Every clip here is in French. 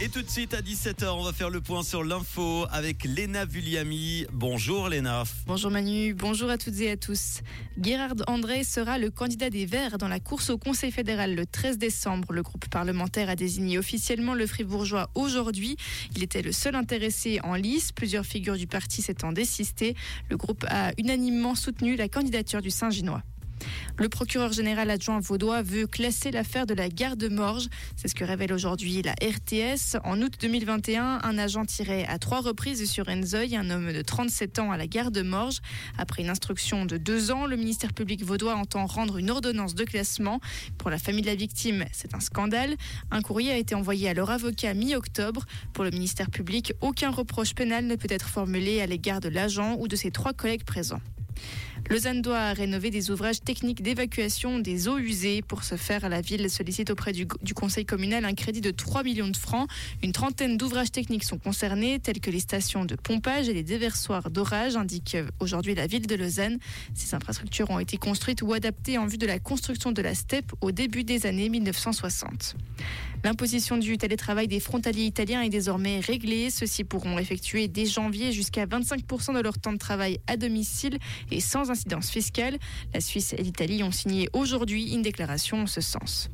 Et tout de suite à 17h, on va faire le point sur l'info avec Léna Vulliami. Bonjour Léna. Bonjour Manu, bonjour à toutes et à tous. Gérard André sera le candidat des Verts dans la course au Conseil fédéral le 13 décembre. Le groupe parlementaire a désigné officiellement le Fribourgeois aujourd'hui. Il était le seul intéressé en lice. Plusieurs figures du parti s'étant désistées. Le groupe a unanimement soutenu la candidature du Saint-Ginois. Le procureur général adjoint vaudois veut classer l'affaire de la gare de Morges. C'est ce que révèle aujourd'hui la RTS. En août 2021, un agent tirait à trois reprises sur Enzoy un homme de 37 ans à la gare de Morges. Après une instruction de deux ans, le ministère public vaudois entend rendre une ordonnance de classement. Pour la famille de la victime, c'est un scandale. Un courrier a été envoyé à leur avocat mi-octobre. Pour le ministère public, aucun reproche pénal ne peut être formulé à l'égard de l'agent ou de ses trois collègues présents. Lausanne doit rénover des ouvrages techniques d'évacuation des eaux usées. Pour ce faire, la ville sollicite auprès du, conseil communal un crédit de 3 millions de francs. Une trentaine d'ouvrages techniques sont concernés, tels que les stations de pompage et les déversoirs d'orage, indique aujourd'hui la ville de Lausanne. Ces infrastructures ont été construites ou adaptées en vue de la construction de la steppe au début des années 1960. L'imposition du télétravail des frontaliers italiens est désormais réglée. Ceux-ci pourront effectuer dès janvier jusqu'à 25% de leur temps de travail à domicile et sans incidence fiscale. La Suisse et l'Italie ont signé aujourd'hui une déclaration en ce sens.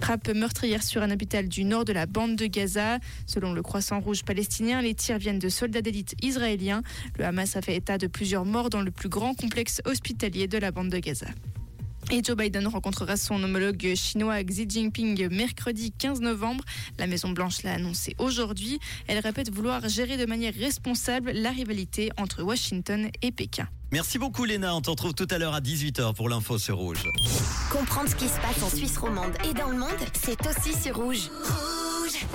Frappe meurtrière sur un hôpital du nord de la bande de Gaza. Selon le Croissant Rouge palestinien, les tirs viennent de soldats d'élite israéliens. Le Hamas a fait état de plusieurs morts dans le plus grand complexe hospitalier de la bande de Gaza. Et Joe Biden rencontrera son homologue chinois Xi Jinping mercredi 15 novembre. La Maison-Blanche l'a annoncé aujourd'hui. Elle répète vouloir gérer de manière responsable la rivalité entre Washington et Pékin. Merci beaucoup Léna, on te retrouve tout à l'heure à 18h pour l'info sur Rouge. Comprendre ce qui se passe en Suisse romande et dans le monde, c'est aussi sur Rouge. Rouge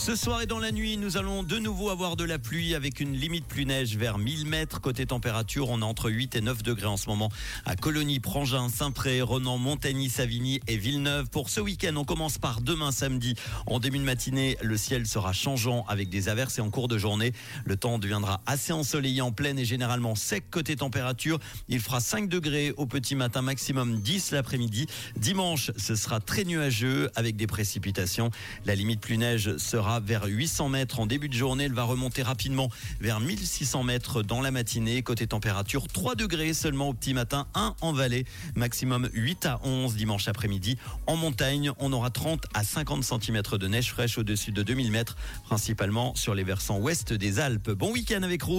ce soir et dans la nuit, nous allons de nouveau avoir de la pluie avec une limite plus neige vers 1000 mètres. Côté température, on est entre 8 et 9 degrés en ce moment à Colonie, Prangin, Saint-Pré, Renan, Montagny, Savigny et Villeneuve. Pour ce week-end, on commence par demain samedi. En début de matinée, le ciel sera changeant avec des averses et en cours de journée, le temps deviendra assez ensoleillé en pleine et généralement sec côté température. Il fera 5 degrés au petit matin, maximum 10 l'après-midi. Dimanche, ce sera très nuageux avec des précipitations. La limite plus neige vers 800 mètres en début de journée. Elle va remonter rapidement vers 1600 mètres dans la matinée. Côté température, 3 degrés seulement au petit matin, 1 en vallée, maximum 8 à 11 dimanche après-midi. En montagne, on aura 30 à 50 cm de neige fraîche au-dessus de 2000 mètres, principalement sur les versants ouest des Alpes. Bon week-end avec Rouge.